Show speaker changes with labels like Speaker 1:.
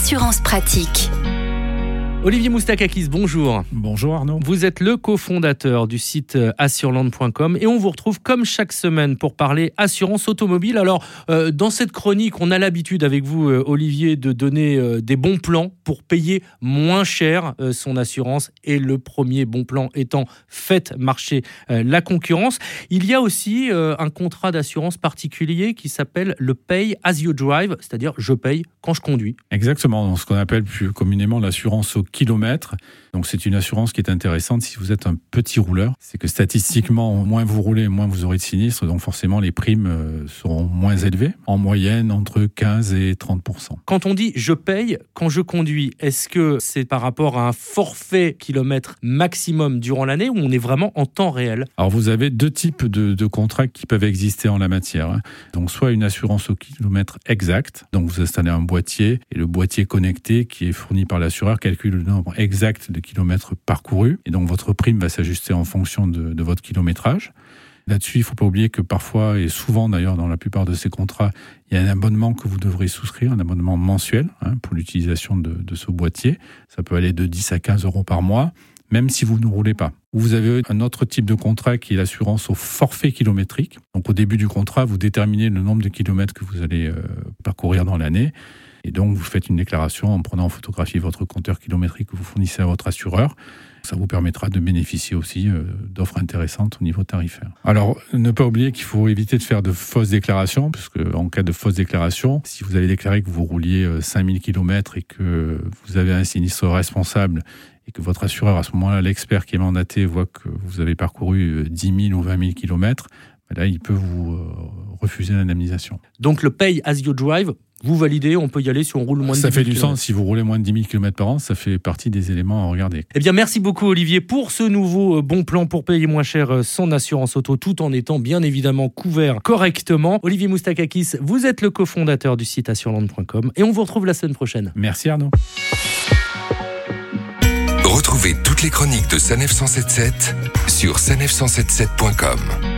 Speaker 1: Assurance pratique.
Speaker 2: Olivier Moustakakis, bonjour.
Speaker 3: Bonjour Arnaud.
Speaker 2: Vous êtes le cofondateur du site euh, assureland.com et on vous retrouve comme chaque semaine pour parler assurance automobile. Alors, euh, dans cette chronique, on a l'habitude avec vous, euh, Olivier, de donner des bons plans pour payer moins cher son assurance et le premier bon plan étant faites marcher la concurrence. Il y a aussi un contrat d'assurance particulier qui s'appelle le Pay as you drive, c'est-à-dire je paye quand je conduis.
Speaker 3: Exactement, ce qu'on appelle plus communément l'assurance au kilomètre. Donc c'est une assurance qui est intéressante si vous êtes un petit rouleur. C'est que statistiquement, moins vous roulez, moins vous aurez de sinistres. Donc forcément, les primes euh, seront moins élevées. En moyenne, entre 15 et 30%
Speaker 2: Quand on dit je paye quand je conduis, est-ce que c'est par rapport à un forfait kilomètre maximum durant l'année ou on est vraiment en temps réel?
Speaker 3: Alors vous avez deux types de, contrats qui peuvent exister en la matière. Hein. Donc soit une assurance au kilomètre exact. Donc vous installez un boîtier et le boîtier connecté qui est fourni par l'assureur calcule le nombre exact de kilomètres parcourus. Et donc votre prime va s'ajuster en fonction de, votre kilométrage. Là-dessus, il ne faut pas oublier que parfois, et souvent d'ailleurs dans la plupart de ces contrats, il y a un abonnement que vous devrez souscrire, un abonnement mensuel hein, pour l'utilisation de, ce boîtier. Ça peut aller de 10 à 15 euros par mois, même si vous ne roulez pas. Vous avez un autre type de contrat qui est l'assurance au forfait kilométrique. Donc au début du contrat, vous déterminez le nombre de kilomètres que vous allez euh, parcourir dans l'année. Et donc, vous faites une déclaration en prenant en photographie votre compteur kilométrique que vous fournissez à votre assureur. Ça vous permettra de bénéficier aussi euh, d'offres intéressantes au niveau tarifaire. Alors, ne pas oublier qu'il faut éviter de faire de fausses déclarations, parce en cas de fausse déclaration, si vous avez déclaré que vous rouliez 5000 euh, km et que vous avez un sinistre responsable et que votre assureur, à ce moment-là, l'expert qui est mandaté, voit que vous avez parcouru 10 euh, 000 ou 20 000 km, là, il peut vous refuser l'indemnisation.
Speaker 2: Donc, le pay as you drive, vous validez, on peut y aller si on roule moins de
Speaker 3: Ça fait du sens, si vous roulez moins de 10 000 km par an, ça fait partie des éléments à regarder.
Speaker 2: Eh bien, merci beaucoup Olivier pour ce nouveau euh, bon plan pour payer moins cher euh, son assurance auto, tout en étant bien évidemment couvert correctement. Olivier Moustakakis, vous êtes le cofondateur du site assureland.com et on vous retrouve la semaine prochaine.
Speaker 3: Merci Arnaud.
Speaker 4: Retrouvez toutes les chroniques de Sanef 177 sur sanef177.com.